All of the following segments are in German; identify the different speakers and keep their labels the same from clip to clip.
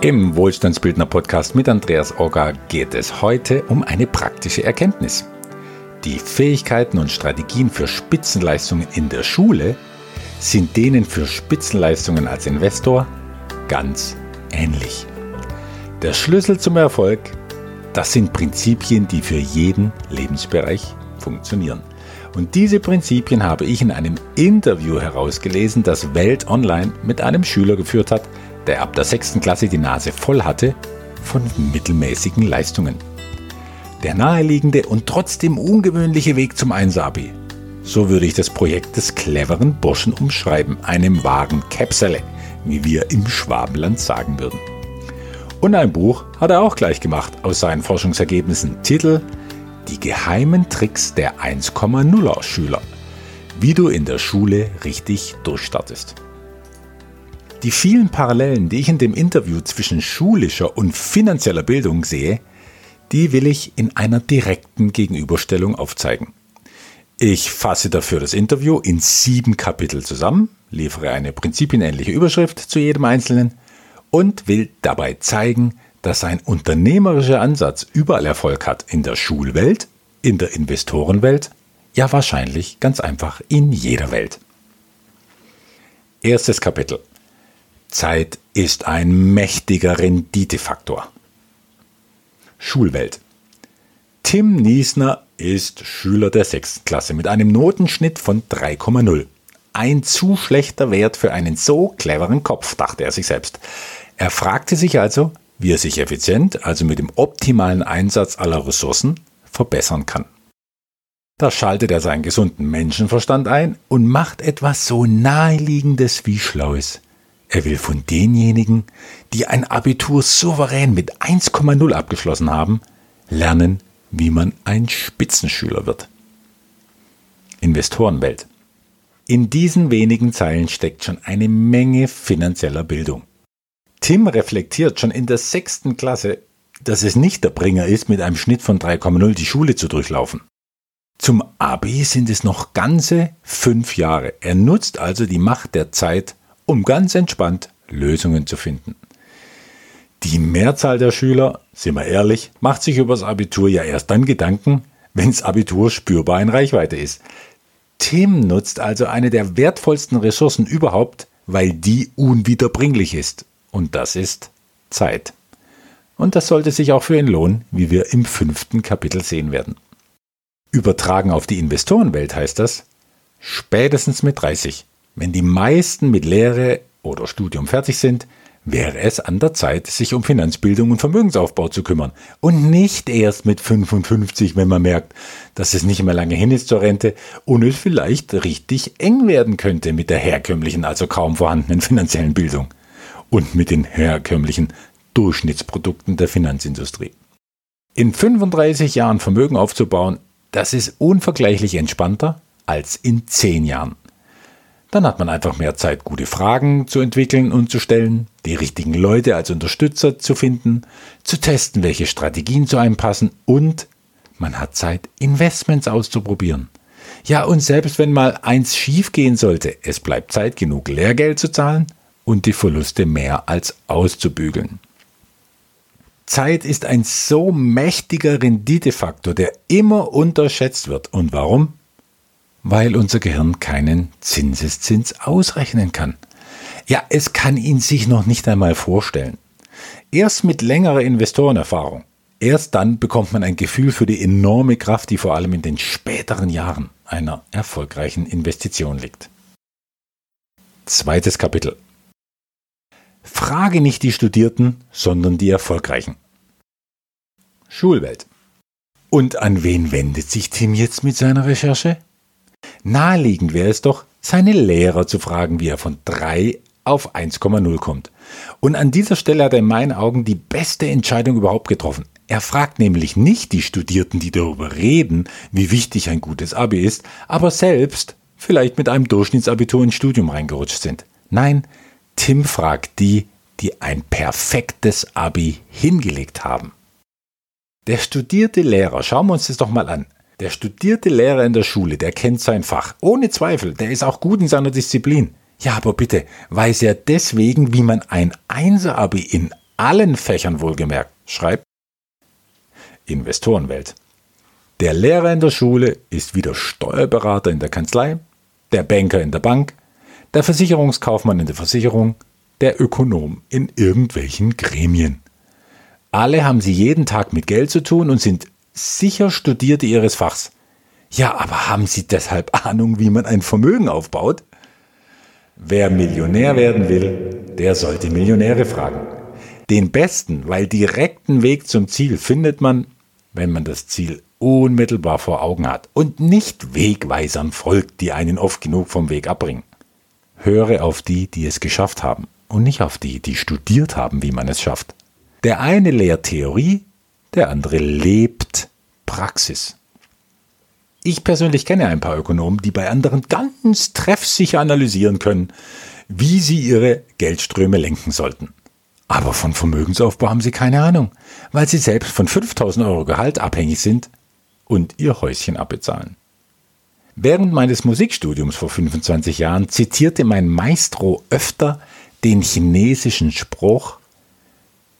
Speaker 1: Im Wohlstandsbildner Podcast mit Andreas Orga geht es heute um eine praktische Erkenntnis. Die Fähigkeiten und Strategien für Spitzenleistungen in der Schule sind denen für Spitzenleistungen als Investor ganz ähnlich. Der Schlüssel zum Erfolg, das sind Prinzipien, die für jeden Lebensbereich funktionieren. Und diese Prinzipien habe ich in einem Interview herausgelesen, das Welt Online mit einem Schüler geführt hat, der ab der 6. Klasse die Nase voll hatte von mittelmäßigen Leistungen. Der naheliegende und trotzdem ungewöhnliche Weg zum Einsabi. So würde ich das Projekt des cleveren Burschen umschreiben, einem wahren Käpsele, wie wir im Schwabenland sagen würden. Und ein Buch hat er auch gleich gemacht aus seinen Forschungsergebnissen. Titel Die geheimen Tricks der 1,0er Schüler. Wie du in der Schule richtig durchstartest. Die vielen Parallelen, die ich in dem Interview zwischen schulischer und finanzieller Bildung sehe, die will ich in einer direkten Gegenüberstellung aufzeigen. Ich fasse dafür das Interview in sieben Kapitel zusammen, liefere eine prinzipienähnliche Überschrift zu jedem einzelnen und will dabei zeigen, dass ein unternehmerischer Ansatz überall Erfolg hat in der Schulwelt, in der Investorenwelt, ja wahrscheinlich ganz einfach in jeder Welt. Erstes Kapitel. Zeit ist ein mächtiger Renditefaktor. Schulwelt. Tim Niesner ist Schüler der 6. Klasse mit einem Notenschnitt von 3,0. Ein zu schlechter Wert für einen so cleveren Kopf, dachte er sich selbst. Er fragte sich also, wie er sich effizient, also mit dem optimalen Einsatz aller Ressourcen, verbessern kann. Da schaltet er seinen gesunden Menschenverstand ein und macht etwas so naheliegendes wie Schlaues. Er will von denjenigen, die ein Abitur souverän mit 1,0 abgeschlossen haben, lernen, wie man ein Spitzenschüler wird. Investorenwelt. In diesen wenigen Zeilen steckt schon eine Menge finanzieller Bildung. Tim reflektiert schon in der sechsten Klasse, dass es nicht der Bringer ist, mit einem Schnitt von 3,0 die Schule zu durchlaufen. Zum Abi sind es noch ganze fünf Jahre. Er nutzt also die Macht der Zeit, um ganz entspannt Lösungen zu finden. Die Mehrzahl der Schüler, sind wir ehrlich, macht sich über das Abitur ja erst dann Gedanken, wenn das Abitur spürbar in Reichweite ist. Tim nutzt also eine der wertvollsten Ressourcen überhaupt, weil die unwiederbringlich ist. Und das ist Zeit. Und das sollte sich auch für ihn lohnen, wie wir im fünften Kapitel sehen werden. Übertragen auf die Investorenwelt heißt das, spätestens mit 30 wenn die meisten mit Lehre oder Studium fertig sind, wäre es an der Zeit, sich um Finanzbildung und Vermögensaufbau zu kümmern. Und nicht erst mit 55, wenn man merkt, dass es nicht mehr lange hin ist zur Rente und es vielleicht richtig eng werden könnte mit der herkömmlichen, also kaum vorhandenen finanziellen Bildung und mit den herkömmlichen Durchschnittsprodukten der Finanzindustrie. In 35 Jahren Vermögen aufzubauen, das ist unvergleichlich entspannter als in 10 Jahren. Dann hat man einfach mehr Zeit, gute Fragen zu entwickeln und zu stellen, die richtigen Leute als Unterstützer zu finden, zu testen, welche Strategien zu einem passen und man hat Zeit, Investments auszuprobieren. Ja, und selbst wenn mal eins schiefgehen sollte, es bleibt Zeit genug, Lehrgeld zu zahlen und die Verluste mehr als auszubügeln. Zeit ist ein so mächtiger Renditefaktor, der immer unterschätzt wird. Und warum? weil unser Gehirn keinen Zinseszins ausrechnen kann. Ja, es kann ihn sich noch nicht einmal vorstellen. Erst mit längerer Investorenerfahrung, erst dann bekommt man ein Gefühl für die enorme Kraft, die vor allem in den späteren Jahren einer erfolgreichen Investition liegt. Zweites Kapitel. Frage nicht die Studierten, sondern die Erfolgreichen. Schulwelt. Und an wen wendet sich Tim jetzt mit seiner Recherche? Naheliegend wäre es doch, seine Lehrer zu fragen, wie er von 3 auf 1,0 kommt. Und an dieser Stelle hat er in meinen Augen die beste Entscheidung überhaupt getroffen. Er fragt nämlich nicht die Studierten, die darüber reden, wie wichtig ein gutes Abi ist, aber selbst vielleicht mit einem Durchschnittsabitur ins Studium reingerutscht sind. Nein, Tim fragt die, die ein perfektes Abi hingelegt haben. Der studierte Lehrer, schauen wir uns das doch mal an, Der studierte Lehrer in der Schule, der kennt sein Fach. Ohne Zweifel, der ist auch gut in seiner Disziplin. Ja, aber bitte, weiß er deswegen, wie man ein Einser-Abi in allen Fächern wohlgemerkt schreibt? Investorenwelt. Der Lehrer in der Schule ist wie der Steuerberater in der Kanzlei, der Banker in der Bank, der Versicherungskaufmann in der Versicherung, der Ökonom in irgendwelchen Gremien. Alle haben sie jeden Tag mit Geld zu tun und sind sicher Studierte ihres Fachs. Ja, aber haben sie deshalb Ahnung, wie man ein Vermögen aufbaut? Wer Millionär werden will, der sollte Millionäre fragen. Den besten, weil direkten Weg zum Ziel findet man, wenn man das Ziel unmittelbar vor Augen hat und nicht Wegweisern folgt, die einen oft genug vom Weg abbringen. Höre auf die, die es geschafft haben und nicht auf die, die studiert haben, wie man es schafft. Der eine lehrt Theorie, der andere lebt Praxis. Ich persönlich kenne ein paar Ökonomen, die bei anderen ganz treffsicher analysieren können, wie sie ihre Geldströme lenken sollten. Aber von Vermögensaufbau haben sie keine Ahnung, weil sie selbst von 5000 Euro Gehalt abhängig sind und ihr Häuschen abbezahlen. Während meines Musikstudiums vor 25 Jahren zitierte mein Maestro öfter den chinesischen Spruch,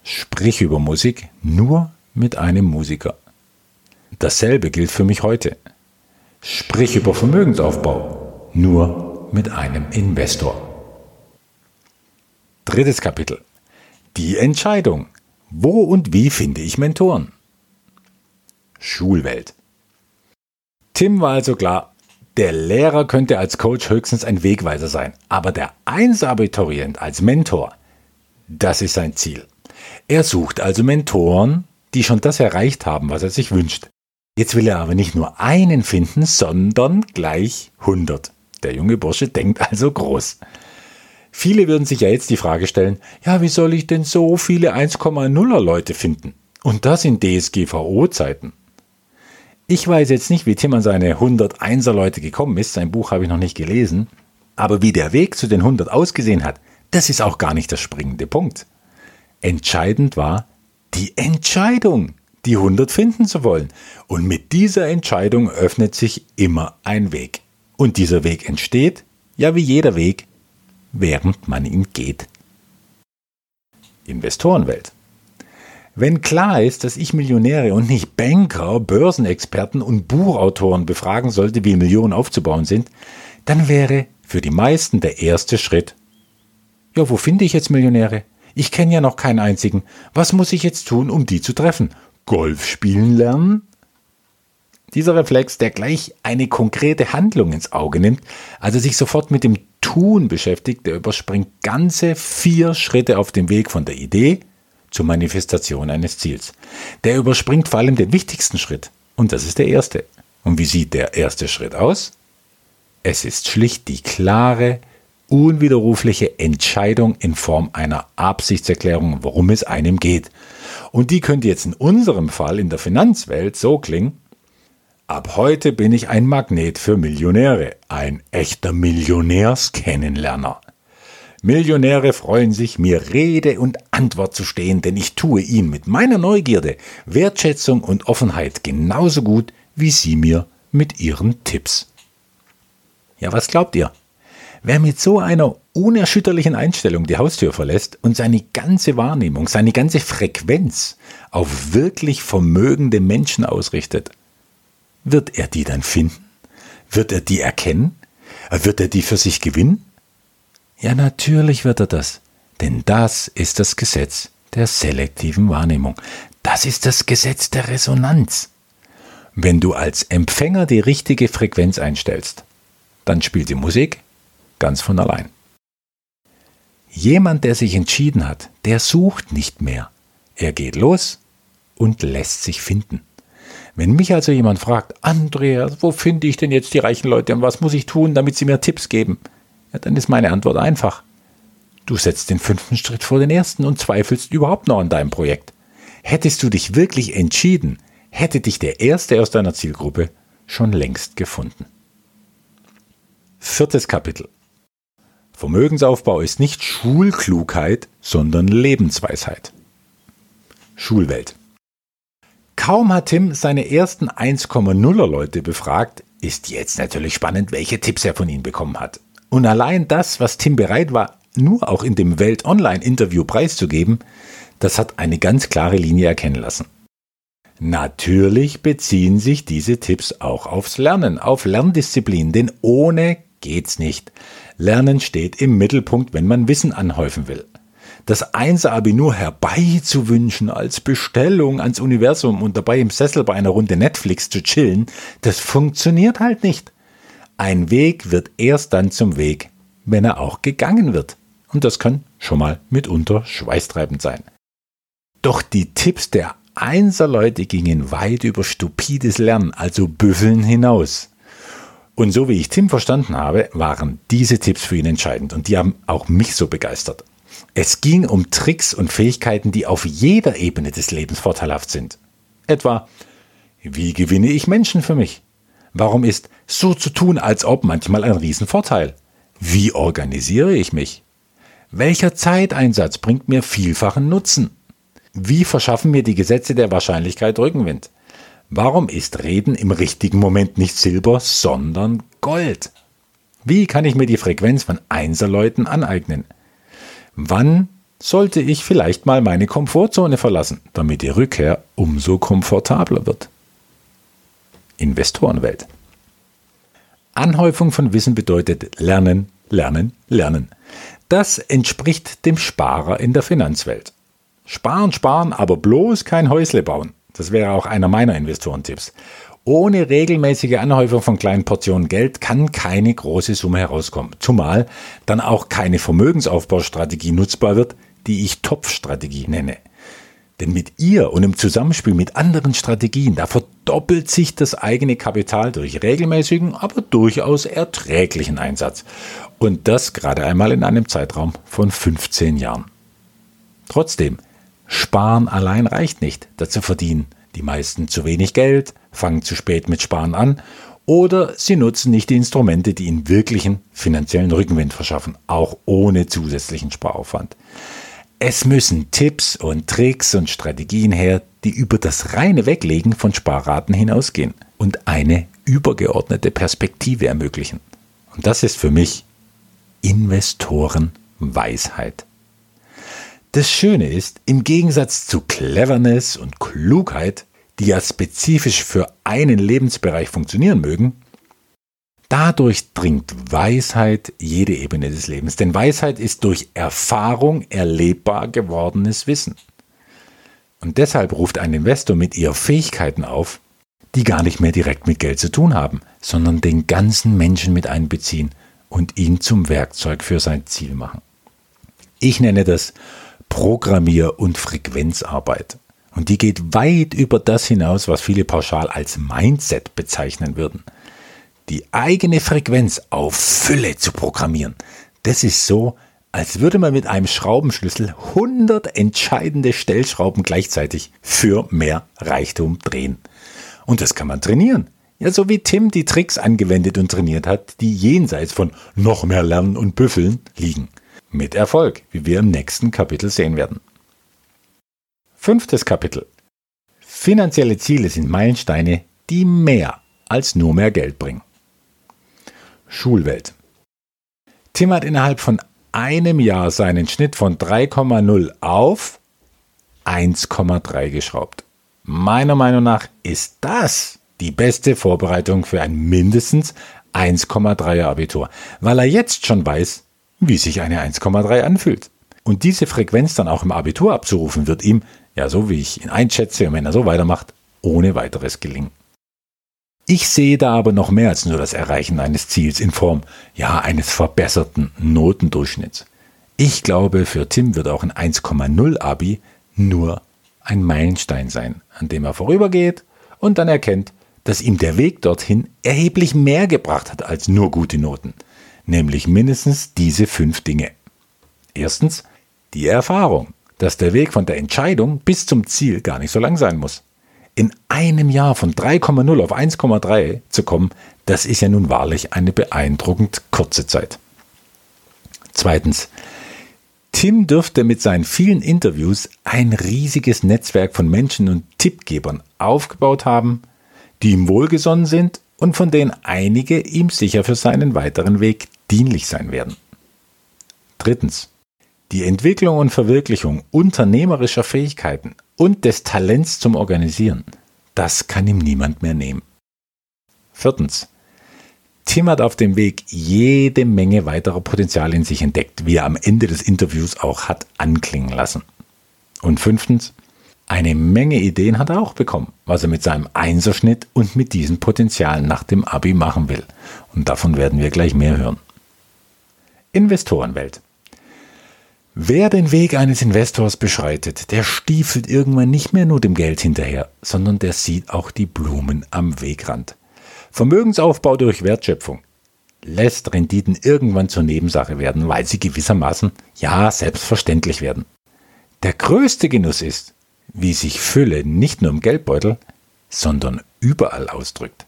Speaker 1: sprich über Musik nur mit einem Musiker. Dasselbe gilt für mich heute. Sprich über Vermögensaufbau nur mit einem Investor. Drittes Kapitel. Die Entscheidung. Wo und wie finde ich Mentoren? Schulwelt. Tim war also klar, der Lehrer könnte als Coach höchstens ein Wegweiser sein, aber der Einsabiturient als Mentor, das ist sein Ziel. Er sucht also Mentoren, die schon das erreicht haben, was er sich wünscht. Jetzt will er aber nicht nur einen finden, sondern gleich 100. Der junge Bursche denkt also groß. Viele würden sich ja jetzt die Frage stellen, ja, wie soll ich denn so viele 1,0er Leute finden? Und das in DSGVO-Zeiten. Ich weiß jetzt nicht, wie Tim an seine 101er Leute gekommen ist, sein Buch habe ich noch nicht gelesen, aber wie der Weg zu den 100 ausgesehen hat, das ist auch gar nicht der springende Punkt. Entscheidend war die Entscheidung, die 100 finden zu wollen. Und mit dieser Entscheidung öffnet sich immer ein Weg. Und dieser Weg entsteht, ja wie jeder Weg, während man ihn geht. Investorenwelt. Wenn klar ist, dass ich Millionäre und nicht Banker, Börsenexperten und Buchautoren befragen sollte, wie Millionen aufzubauen sind, dann wäre für die meisten der erste Schritt, ja, wo finde ich jetzt Millionäre? Ich kenne ja noch keinen einzigen. Was muss ich jetzt tun, um die zu treffen? Golf spielen lernen? Dieser Reflex, der gleich eine konkrete Handlung ins Auge nimmt, also sich sofort mit dem Tun beschäftigt, der überspringt ganze vier Schritte auf dem Weg von der Idee zur Manifestation eines Ziels. Der überspringt vor allem den wichtigsten Schritt, und das ist der erste. Und wie sieht der erste Schritt aus? Es ist schlicht die klare, unwiderrufliche Entscheidung in Form einer Absichtserklärung, worum es einem geht. Und die könnte jetzt in unserem Fall in der Finanzwelt so klingen, ab heute bin ich ein Magnet für Millionäre, ein echter Millionärskennenlerner. Millionäre freuen sich, mir Rede und Antwort zu stehen, denn ich tue ihnen mit meiner Neugierde, Wertschätzung und Offenheit genauso gut wie sie mir mit ihren Tipps. Ja, was glaubt ihr? Wer mit so einer unerschütterlichen Einstellung die Haustür verlässt und seine ganze Wahrnehmung, seine ganze Frequenz auf wirklich vermögende Menschen ausrichtet, wird er die dann finden? Wird er die erkennen? Wird er die für sich gewinnen? Ja, natürlich wird er das. Denn das ist das Gesetz der selektiven Wahrnehmung. Das ist das Gesetz der Resonanz. Wenn du als Empfänger die richtige Frequenz einstellst, dann spielt die Musik ganz von allein. Jemand, der sich entschieden hat, der sucht nicht mehr. Er geht los und lässt sich finden. Wenn mich also jemand fragt, Andreas, wo finde ich denn jetzt die reichen Leute und was muss ich tun, damit sie mir Tipps geben? Ja, dann ist meine Antwort einfach. Du setzt den fünften Schritt vor den ersten und zweifelst überhaupt noch an deinem Projekt. Hättest du dich wirklich entschieden, hätte dich der Erste aus deiner Zielgruppe schon längst gefunden. Viertes Kapitel. Vermögensaufbau ist nicht Schulklugheit, sondern Lebensweisheit. Schulwelt. Kaum hat Tim seine ersten 1,0er Leute befragt, ist jetzt natürlich spannend, welche Tipps er von ihnen bekommen hat. Und allein das, was Tim bereit war, nur auch in dem Welt Online Interview preiszugeben, das hat eine ganz klare Linie erkennen lassen. Natürlich beziehen sich diese Tipps auch aufs Lernen, auf Lerndisziplin, denn ohne geht's nicht. Lernen steht im Mittelpunkt, wenn man Wissen anhäufen will. Das Einser-Abi nur herbeizuwünschen als Bestellung ans Universum und dabei im Sessel bei einer Runde Netflix zu chillen, das funktioniert halt nicht. Ein Weg wird erst dann zum Weg, wenn er auch gegangen wird. Und das kann schon mal mitunter schweißtreibend sein. Doch die Tipps der Einser-Leute gingen weit über stupides Lernen, also Büffeln hinaus. Und so wie ich Tim verstanden habe, waren diese Tipps für ihn entscheidend und die haben auch mich so begeistert. Es ging um Tricks und Fähigkeiten, die auf jeder Ebene des Lebens vorteilhaft sind. Etwa, wie gewinne ich Menschen für mich? Warum ist so zu tun, als ob manchmal ein Riesenvorteil? Wie organisiere ich mich? Welcher Zeiteinsatz bringt mir vielfachen Nutzen? Wie verschaffen mir die Gesetze der Wahrscheinlichkeit Rückenwind? Warum ist Reden im richtigen Moment nicht Silber, sondern Gold? Wie kann ich mir die Frequenz von Einserleuten aneignen? Wann sollte ich vielleicht mal meine Komfortzone verlassen, damit die Rückkehr umso komfortabler wird? Investorenwelt. Anhäufung von Wissen bedeutet Lernen, Lernen, Lernen. Das entspricht dem Sparer in der Finanzwelt. Sparen, sparen, aber bloß kein Häusle bauen. Das wäre auch einer meiner Investorentipps. Ohne regelmäßige Anhäufung von kleinen Portionen Geld kann keine große Summe herauskommen. Zumal dann auch keine Vermögensaufbaustrategie nutzbar wird, die ich Topfstrategie nenne. Denn mit ihr und im Zusammenspiel mit anderen Strategien, da verdoppelt sich das eigene Kapital durch regelmäßigen, aber durchaus erträglichen Einsatz. Und das gerade einmal in einem Zeitraum von 15 Jahren. Trotzdem, Sparen allein reicht nicht. Dazu verdienen die meisten zu wenig Geld, fangen zu spät mit Sparen an oder sie nutzen nicht die Instrumente, die ihnen wirklichen finanziellen Rückenwind verschaffen, auch ohne zusätzlichen Sparaufwand. Es müssen Tipps und Tricks und Strategien her, die über das reine Weglegen von Sparraten hinausgehen und eine übergeordnete Perspektive ermöglichen. Und das ist für mich Investorenweisheit. Das Schöne ist, im Gegensatz zu Cleverness und Klugheit, die ja spezifisch für einen Lebensbereich funktionieren mögen, dadurch dringt Weisheit jede Ebene des Lebens. Denn Weisheit ist durch Erfahrung erlebbar gewordenes Wissen. Und deshalb ruft ein Investor mit ihr Fähigkeiten auf, die gar nicht mehr direkt mit Geld zu tun haben, sondern den ganzen Menschen mit einbeziehen und ihn zum Werkzeug für sein Ziel machen. Ich nenne das Programmier- und Frequenzarbeit. Und die geht weit über das hinaus, was viele pauschal als Mindset bezeichnen würden. Die eigene Frequenz auf Fülle zu programmieren, das ist so, als würde man mit einem Schraubenschlüssel 100 entscheidende Stellschrauben gleichzeitig für mehr Reichtum drehen. Und das kann man trainieren. Ja, so wie Tim die Tricks angewendet und trainiert hat, die jenseits von noch mehr Lernen und Büffeln liegen. Mit Erfolg, wie wir im nächsten Kapitel sehen werden. Fünftes Kapitel. Finanzielle Ziele sind Meilensteine, die mehr als nur mehr Geld bringen. Schulwelt. Tim hat innerhalb von einem Jahr seinen Schnitt von 3,0 auf 1,3 geschraubt. Meiner Meinung nach ist das die beste Vorbereitung für ein mindestens 1,3er Abitur, weil er jetzt schon weiß, wie sich eine 1,3 anfühlt. Und diese Frequenz dann auch im Abitur abzurufen, wird ihm, ja so wie ich ihn einschätze und wenn er so weitermacht, ohne weiteres gelingen. Ich sehe da aber noch mehr als nur das Erreichen eines Ziels in Form, ja, eines verbesserten Notendurchschnitts. Ich glaube, für Tim wird auch ein 1,0 Abi nur ein Meilenstein sein, an dem er vorübergeht und dann erkennt, dass ihm der Weg dorthin erheblich mehr gebracht hat als nur gute Noten nämlich mindestens diese fünf Dinge. Erstens die Erfahrung, dass der Weg von der Entscheidung bis zum Ziel gar nicht so lang sein muss. In einem Jahr von 3,0 auf 1,3 zu kommen, das ist ja nun wahrlich eine beeindruckend kurze Zeit. Zweitens, Tim dürfte mit seinen vielen Interviews ein riesiges Netzwerk von Menschen und Tippgebern aufgebaut haben, die ihm wohlgesonnen sind und von denen einige ihm sicher für seinen weiteren Weg dienlich sein werden. Drittens. Die Entwicklung und Verwirklichung unternehmerischer Fähigkeiten und des Talents zum Organisieren, das kann ihm niemand mehr nehmen. Viertens. Tim hat auf dem Weg jede Menge weiterer Potenzial in sich entdeckt, wie er am Ende des Interviews auch hat anklingen lassen. Und fünftens. Eine Menge Ideen hat er auch bekommen, was er mit seinem Einserschnitt und mit diesen Potenzialen nach dem Abi machen will. Und davon werden wir gleich mehr hören. Investorenwelt. Wer den Weg eines Investors beschreitet, der stiefelt irgendwann nicht mehr nur dem Geld hinterher, sondern der sieht auch die Blumen am Wegrand. Vermögensaufbau durch Wertschöpfung lässt Renditen irgendwann zur Nebensache werden, weil sie gewissermaßen ja selbstverständlich werden. Der größte Genuss ist, wie sich Fülle nicht nur im Geldbeutel, sondern überall ausdrückt.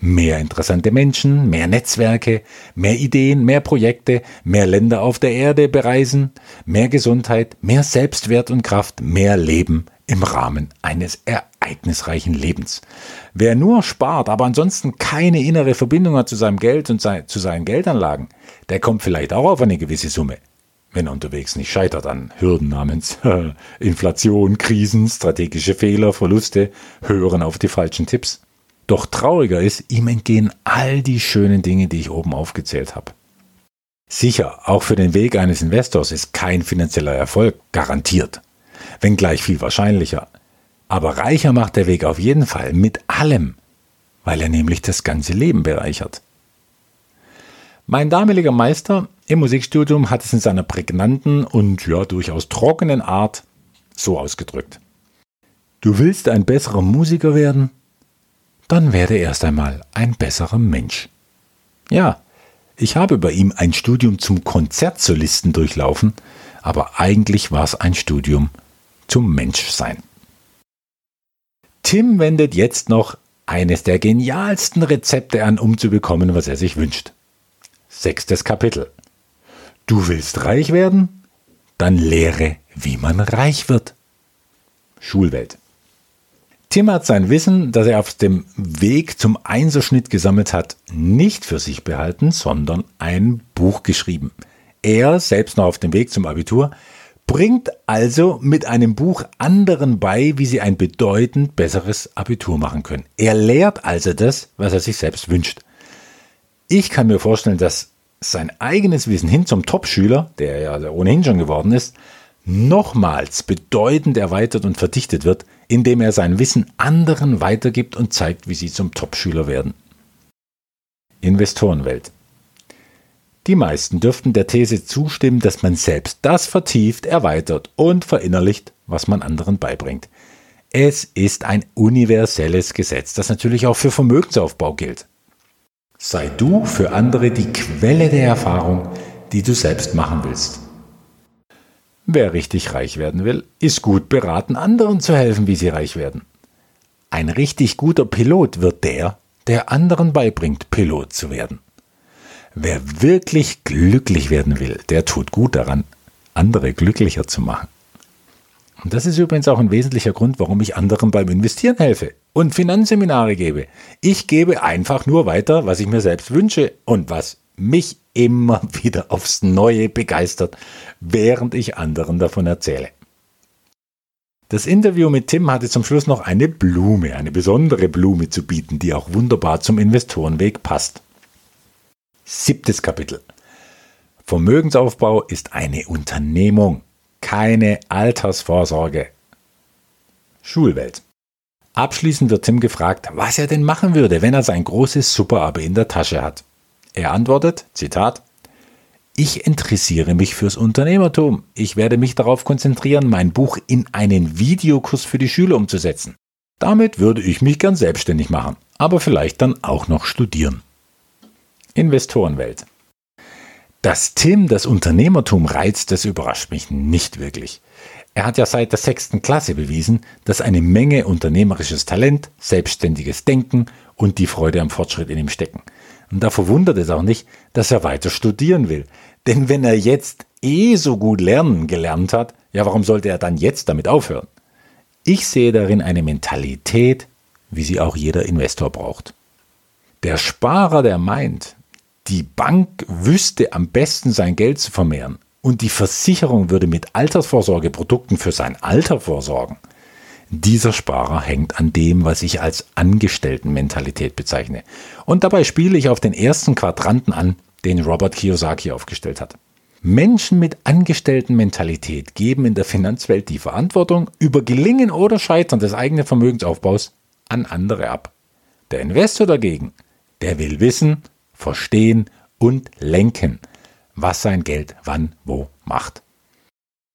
Speaker 1: Mehr interessante Menschen, mehr Netzwerke, mehr Ideen, mehr Projekte, mehr Länder auf der Erde bereisen, mehr Gesundheit, mehr Selbstwert und Kraft, mehr Leben im Rahmen eines ereignisreichen Lebens. Wer nur spart, aber ansonsten keine innere Verbindung hat zu seinem Geld und zu seinen Geldanlagen, der kommt vielleicht auch auf eine gewisse Summe. Wenn er unterwegs nicht scheitert an Hürden namens Inflation, Krisen, strategische Fehler, Verluste, hören auf die falschen Tipps. Doch trauriger ist, ihm entgehen all die schönen Dinge, die ich oben aufgezählt habe. Sicher, auch für den Weg eines Investors ist kein finanzieller Erfolg garantiert, wenngleich viel wahrscheinlicher. Aber reicher macht der Weg auf jeden Fall mit allem, weil er nämlich das ganze Leben bereichert. Mein damaliger Meister im Musikstudium hat es in seiner prägnanten und ja durchaus trockenen Art so ausgedrückt. Du willst ein besserer Musiker werden? Dann werde erst einmal ein besserer Mensch. Ja, ich habe bei ihm ein Studium zum Konzertsolisten durchlaufen, aber eigentlich war es ein Studium zum Menschsein. Tim wendet jetzt noch eines der genialsten Rezepte an, um zu bekommen, was er sich wünscht. Sechstes Kapitel. Du willst reich werden? Dann lehre, wie man reich wird. Schulwelt. Tim hat sein Wissen, das er auf dem Weg zum Einserschnitt gesammelt hat, nicht für sich behalten, sondern ein Buch geschrieben. Er, selbst noch auf dem Weg zum Abitur, bringt also mit einem Buch anderen bei, wie sie ein bedeutend besseres Abitur machen können. Er lehrt also das, was er sich selbst wünscht. Ich kann mir vorstellen, dass sein eigenes Wissen hin zum Top-Schüler, der ja ohnehin schon geworden ist, nochmals bedeutend erweitert und verdichtet wird, indem er sein Wissen anderen weitergibt und zeigt, wie sie zum Topschüler werden. Investorenwelt. Die meisten dürften der These zustimmen, dass man selbst das vertieft, erweitert und verinnerlicht, was man anderen beibringt. Es ist ein universelles Gesetz, das natürlich auch für Vermögensaufbau gilt. Sei du für andere die Quelle der Erfahrung, die du selbst machen willst. Wer richtig reich werden will, ist gut beraten, anderen zu helfen, wie sie reich werden. Ein richtig guter Pilot wird der, der anderen beibringt, Pilot zu werden. Wer wirklich glücklich werden will, der tut gut daran, andere glücklicher zu machen. Und das ist übrigens auch ein wesentlicher Grund, warum ich anderen beim Investieren helfe und Finanzseminare gebe. Ich gebe einfach nur weiter, was ich mir selbst wünsche und was mich immer wieder aufs Neue begeistert, während ich anderen davon erzähle. Das Interview mit Tim hatte zum Schluss noch eine Blume, eine besondere Blume zu bieten, die auch wunderbar zum Investorenweg passt. Siebtes Kapitel. Vermögensaufbau ist eine Unternehmung, keine Altersvorsorge. Schulwelt. Abschließend wird Tim gefragt, was er denn machen würde, wenn er sein großes Super-Abo in der Tasche hat. Er antwortet, Zitat, ich interessiere mich fürs Unternehmertum. Ich werde mich darauf konzentrieren, mein Buch in einen Videokurs für die Schüler umzusetzen. Damit würde ich mich gern selbstständig machen, aber vielleicht dann auch noch studieren. Investorenwelt. Dass Tim das Unternehmertum reizt, das überrascht mich nicht wirklich. Er hat ja seit der sechsten Klasse bewiesen, dass eine Menge unternehmerisches Talent, selbstständiges Denken und die Freude am Fortschritt in ihm stecken. Und da verwundert es auch nicht, dass er weiter studieren will. Denn wenn er jetzt eh so gut lernen gelernt hat, ja, warum sollte er dann jetzt damit aufhören? Ich sehe darin eine Mentalität, wie sie auch jeder Investor braucht. Der Sparer, der meint, die Bank wüsste am besten sein Geld zu vermehren und die Versicherung würde mit Altersvorsorgeprodukten für sein Alter vorsorgen, dieser Sparer hängt an dem, was ich als Angestelltenmentalität bezeichne. Und dabei spiele ich auf den ersten Quadranten an, den Robert Kiyosaki aufgestellt hat. Menschen mit Angestelltenmentalität geben in der Finanzwelt die Verantwortung über Gelingen oder Scheitern des eigenen Vermögensaufbaus an andere ab. Der Investor dagegen, der will wissen, verstehen und lenken, was sein Geld wann wo macht.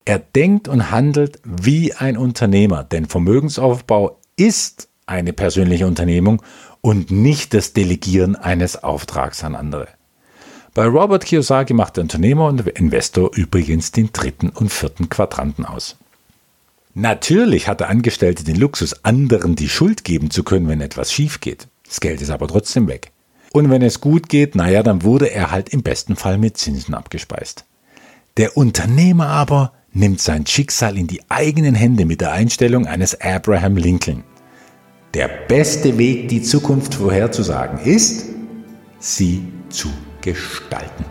Speaker 1: Er denkt und handelt wie ein Unternehmer, denn Vermögensaufbau ist eine persönliche Unternehmung und nicht das Delegieren eines Auftrags an andere. Bei Robert Kiyosaki macht der Unternehmer und Investor übrigens den dritten und vierten Quadranten aus. Natürlich hat der Angestellte den Luxus, anderen die Schuld geben zu können, wenn etwas schief geht. Das Geld ist aber trotzdem weg. Und wenn es gut geht, naja, dann wurde er halt im besten Fall mit Zinsen abgespeist. Der Unternehmer aber nimmt sein Schicksal in die eigenen Hände mit der Einstellung eines Abraham Lincoln. Der beste Weg, die Zukunft vorherzusagen, ist, sie zu gestalten.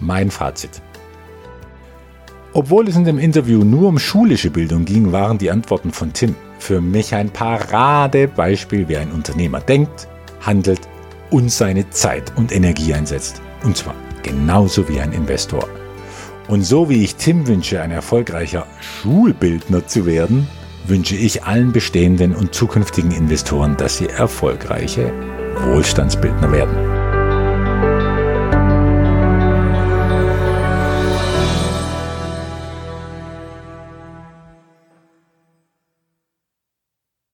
Speaker 1: Mein Fazit. Obwohl es in dem Interview nur um schulische Bildung ging, waren die Antworten von Tim für mich ein Paradebeispiel, wie ein Unternehmer denkt, handelt und seine Zeit und Energie einsetzt. Und zwar genauso wie ein Investor. Und so wie ich Tim wünsche, ein erfolgreicher Schulbildner zu werden, wünsche ich allen bestehenden und zukünftigen Investoren, dass sie erfolgreiche Wohlstandsbildner werden.